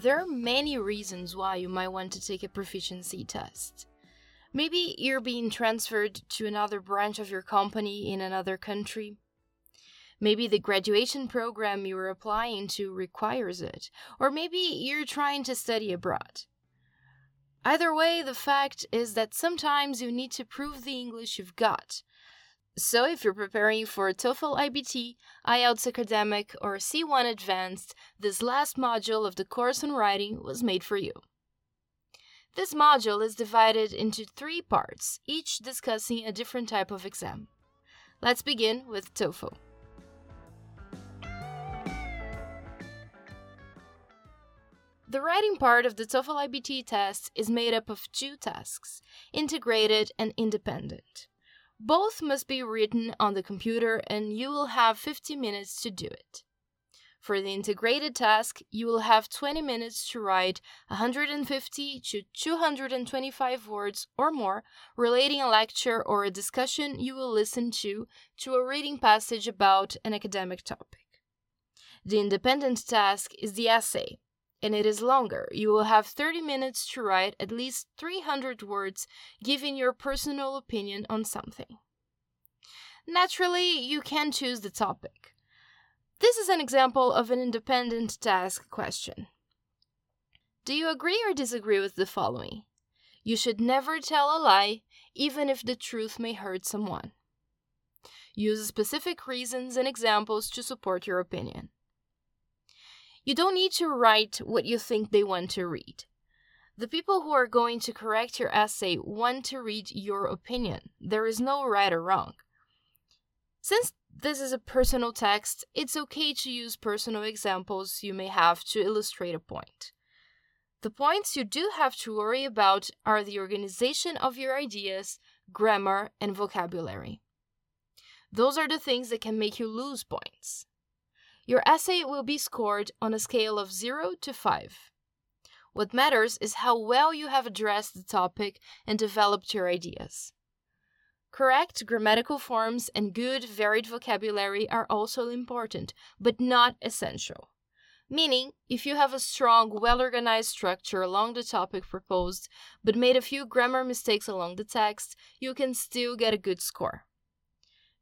There are many reasons why you might want to take a proficiency test. Maybe you're being transferred to another branch of your company in another country. Maybe the graduation program you're applying to requires it, or maybe you're trying to study abroad. Either way, the fact is that sometimes you need to prove the English you've got. So, if you're preparing for a TOEFL IBT, IELTS Academic, or C1 Advanced, this last module of the course on writing was made for you. This module is divided into three parts, each discussing a different type of exam. Let's begin with TOEFL. The writing part of the TOEFL IBT test is made up of two tasks, integrated and independent. Both must be written on the computer and you will have 50 minutes to do it. For the integrated task, you will have 20 minutes to write 150 to 225 words or more relating a lecture or a discussion you will listen to to a reading passage about an academic topic. The independent task is the essay, and it is longer. You will have 30 minutes to write at least 300 words giving your personal opinion on something. Naturally, you can choose the topic. This is an example of an independent task question. Do you agree or disagree with the following? You should never tell a lie, even if the truth may hurt someone. Use specific reasons and examples to support your opinion. You don't need to write what you think they want to read. The people who are going to correct your essay want to read your opinion. There is no right or wrong. Since this is a personal text, it's okay to use personal examples you may have to illustrate a point. The points you do have to worry about are the organization of your ideas, grammar, and vocabulary. Those are the things that can make you lose points. Your essay will be scored on a scale of 0 to 5. What matters is how well you have addressed the topic and developed your ideas. Correct grammatical forms and good varied vocabulary are also important, but not essential. Meaning, if you have a strong, well organized structure along the topic proposed, but made a few grammar mistakes along the text, you can still get a good score.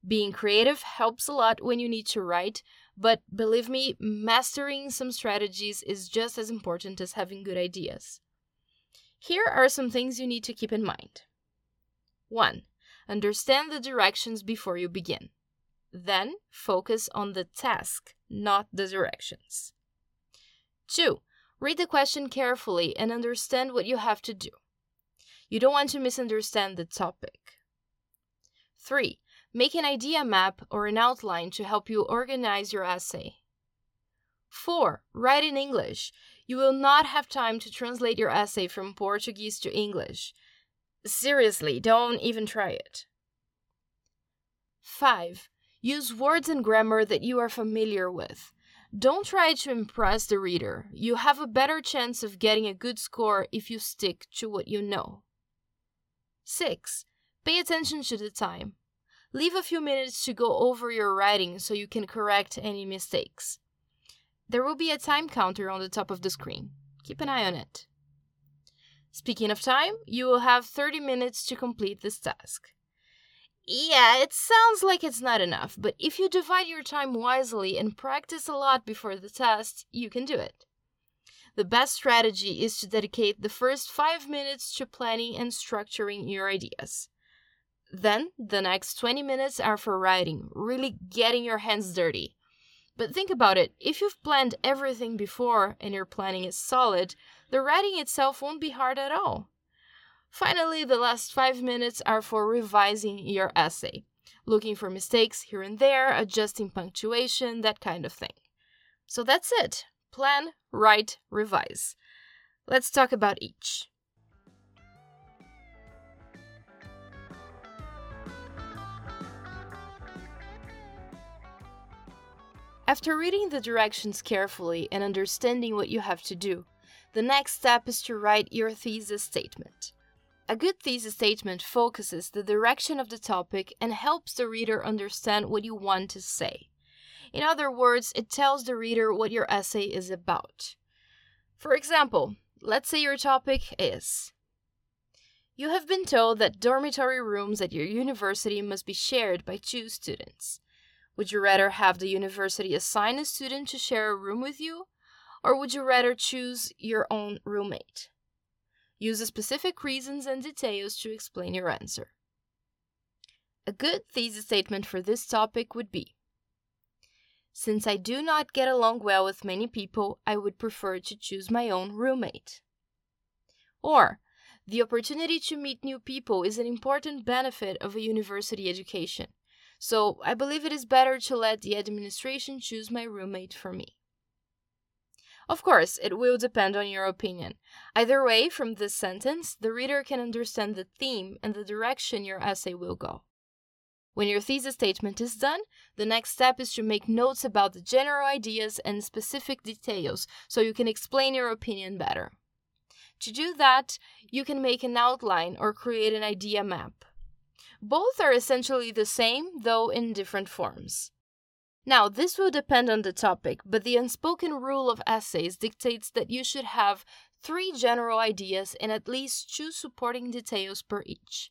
Being creative helps a lot when you need to write, but believe me, mastering some strategies is just as important as having good ideas. Here are some things you need to keep in mind. 1. Understand the directions before you begin. Then focus on the task, not the directions. 2. Read the question carefully and understand what you have to do. You don't want to misunderstand the topic. 3. Make an idea map or an outline to help you organize your essay. 4. Write in English. You will not have time to translate your essay from Portuguese to English. Seriously, don't even try it. 5. Use words and grammar that you are familiar with. Don't try to impress the reader. You have a better chance of getting a good score if you stick to what you know. 6. Pay attention to the time. Leave a few minutes to go over your writing so you can correct any mistakes. There will be a time counter on the top of the screen. Keep an eye on it. Speaking of time, you will have 30 minutes to complete this task. Yeah, it sounds like it's not enough, but if you divide your time wisely and practice a lot before the test, you can do it. The best strategy is to dedicate the first 5 minutes to planning and structuring your ideas. Then, the next 20 minutes are for writing, really getting your hands dirty. But think about it if you've planned everything before and your planning is solid, the writing itself won't be hard at all. Finally, the last five minutes are for revising your essay, looking for mistakes here and there, adjusting punctuation, that kind of thing. So that's it plan, write, revise. Let's talk about each. After reading the directions carefully and understanding what you have to do, the next step is to write your thesis statement. A good thesis statement focuses the direction of the topic and helps the reader understand what you want to say. In other words, it tells the reader what your essay is about. For example, let's say your topic is You have been told that dormitory rooms at your university must be shared by two students. Would you rather have the university assign a student to share a room with you, or would you rather choose your own roommate? Use specific reasons and details to explain your answer. A good thesis statement for this topic would be Since I do not get along well with many people, I would prefer to choose my own roommate. Or, the opportunity to meet new people is an important benefit of a university education, so I believe it is better to let the administration choose my roommate for me. Of course, it will depend on your opinion. Either way, from this sentence, the reader can understand the theme and the direction your essay will go. When your thesis statement is done, the next step is to make notes about the general ideas and specific details so you can explain your opinion better. To do that, you can make an outline or create an idea map. Both are essentially the same, though in different forms. Now, this will depend on the topic, but the unspoken rule of essays dictates that you should have three general ideas and at least two supporting details per each.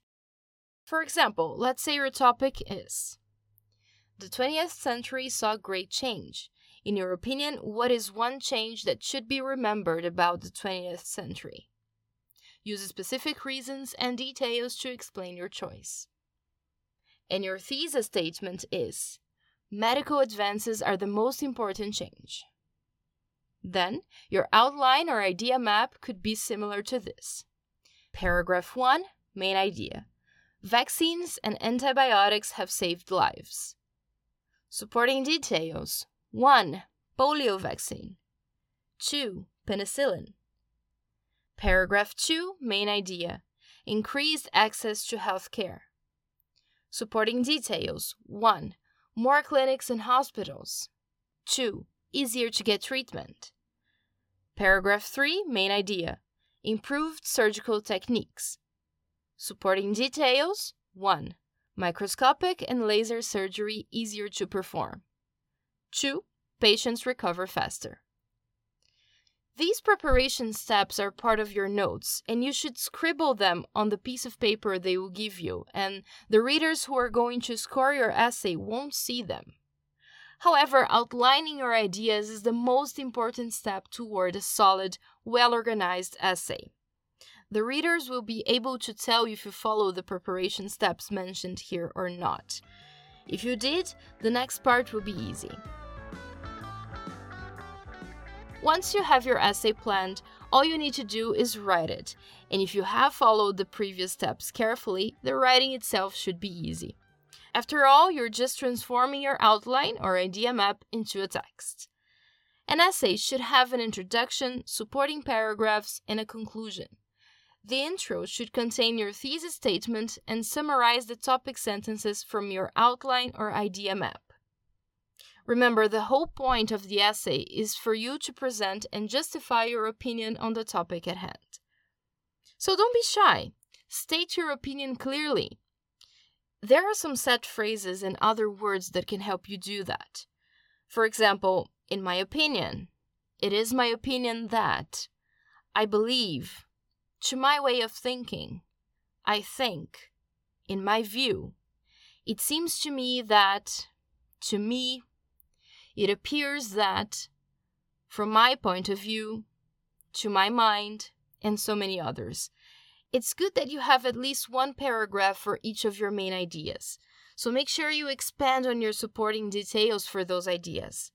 For example, let's say your topic is The 20th century saw great change. In your opinion, what is one change that should be remembered about the 20th century? Use specific reasons and details to explain your choice. And your thesis statement is medical advances are the most important change. Then, your outline or idea map could be similar to this. Paragraph 1 Main idea Vaccines and antibiotics have saved lives. Supporting details 1. Polio vaccine. 2. Penicillin. Paragraph 2 Main idea Increased access to health care. Supporting details 1 more clinics and hospitals. 2. Easier to get treatment. Paragraph 3 Main idea Improved surgical techniques. Supporting details 1. Microscopic and laser surgery easier to perform. 2. Patients recover faster. These preparation steps are part of your notes, and you should scribble them on the piece of paper they will give you, and the readers who are going to score your essay won't see them. However, outlining your ideas is the most important step toward a solid, well organized essay. The readers will be able to tell if you follow the preparation steps mentioned here or not. If you did, the next part will be easy. Once you have your essay planned, all you need to do is write it. And if you have followed the previous steps carefully, the writing itself should be easy. After all, you're just transforming your outline or idea map into a text. An essay should have an introduction, supporting paragraphs, and a conclusion. The intro should contain your thesis statement and summarize the topic sentences from your outline or idea map. Remember, the whole point of the essay is for you to present and justify your opinion on the topic at hand. So don't be shy. State your opinion clearly. There are some set phrases and other words that can help you do that. For example, in my opinion, it is my opinion that, I believe, to my way of thinking, I think, in my view, it seems to me that, to me, it appears that, from my point of view, to my mind, and so many others, it's good that you have at least one paragraph for each of your main ideas. So make sure you expand on your supporting details for those ideas.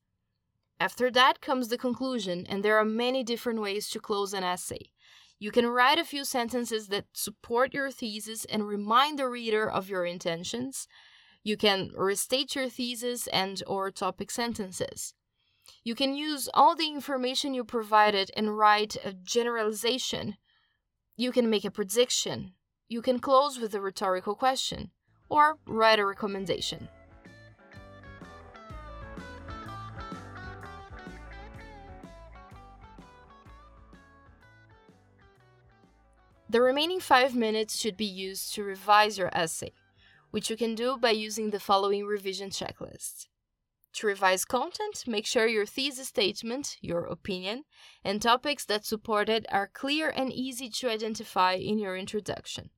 After that comes the conclusion, and there are many different ways to close an essay. You can write a few sentences that support your thesis and remind the reader of your intentions. You can restate your thesis and or topic sentences. You can use all the information you provided and write a generalization. You can make a prediction. You can close with a rhetorical question or write a recommendation. The remaining five minutes should be used to revise your essay which you can do by using the following revision checklist. To revise content, make sure your thesis statement, your opinion, and topics that support it are clear and easy to identify in your introduction.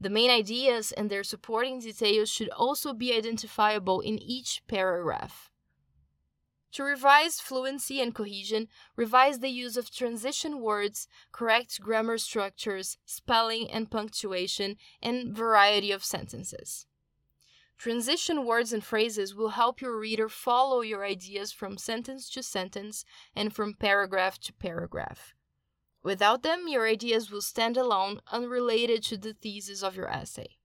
The main ideas and their supporting details should also be identifiable in each paragraph. To revise fluency and cohesion, revise the use of transition words, correct grammar structures, spelling and punctuation, and variety of sentences. Transition words and phrases will help your reader follow your ideas from sentence to sentence and from paragraph to paragraph. Without them, your ideas will stand alone, unrelated to the thesis of your essay.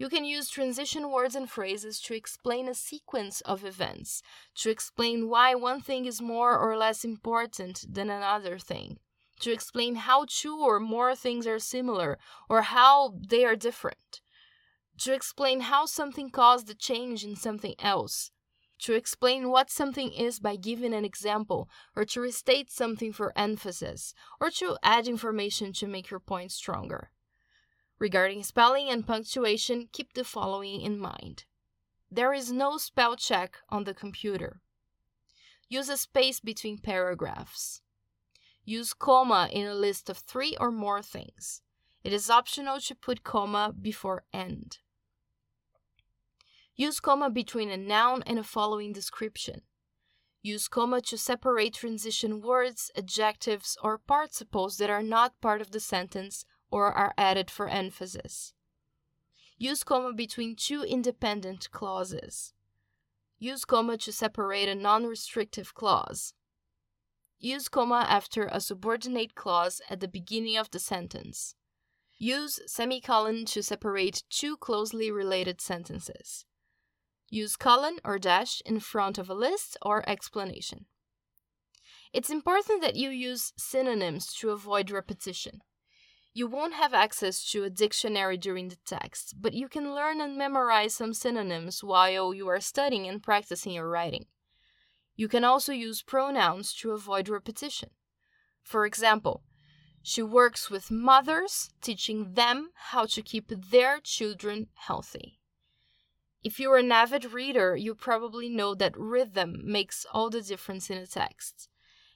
You can use transition words and phrases to explain a sequence of events, to explain why one thing is more or less important than another thing, to explain how two or more things are similar or how they are different to explain how something caused a change in something else, to explain what something is by giving an example, or to restate something for emphasis, or to add information to make your point stronger. Regarding spelling and punctuation, keep the following in mind. There is no spell check on the computer. Use a space between paragraphs. Use comma in a list of three or more things. It is optional to put comma before end. Use comma between a noun and a following description. Use comma to separate transition words, adjectives, or participles that are not part of the sentence or are added for emphasis. Use comma between two independent clauses. Use comma to separate a non restrictive clause. Use comma after a subordinate clause at the beginning of the sentence. Use semicolon to separate two closely related sentences. Use colon or dash in front of a list or explanation. It's important that you use synonyms to avoid repetition. You won't have access to a dictionary during the text, but you can learn and memorize some synonyms while you are studying and practicing your writing. You can also use pronouns to avoid repetition. For example, she works with mothers, teaching them how to keep their children healthy. If you're an avid reader, you probably know that rhythm makes all the difference in a text.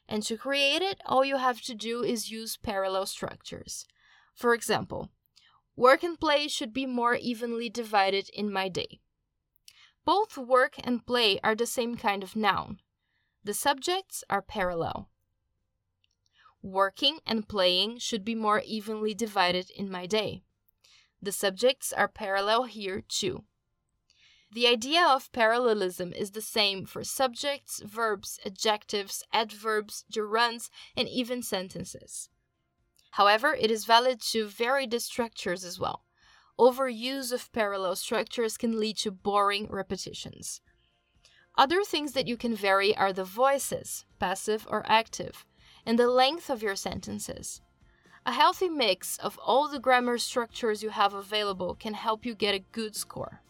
And to create it, all you have to do is use parallel structures. For example, work and play should be more evenly divided in my day. Both work and play are the same kind of noun. The subjects are parallel. Working and playing should be more evenly divided in my day. The subjects are parallel here too. The idea of parallelism is the same for subjects, verbs, adjectives, adverbs, gerunds, and even sentences. However, it is valid to vary the structures as well. Overuse of parallel structures can lead to boring repetitions. Other things that you can vary are the voices, passive or active, and the length of your sentences. A healthy mix of all the grammar structures you have available can help you get a good score.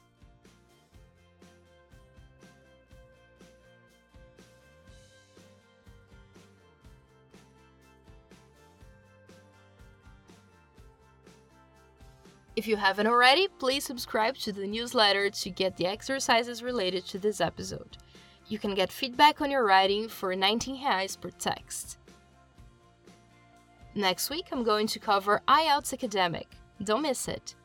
If you haven't already, please subscribe to the newsletter to get the exercises related to this episode. You can get feedback on your writing for 19 reais per text. Next week, I'm going to cover IELTS Academic. Don't miss it.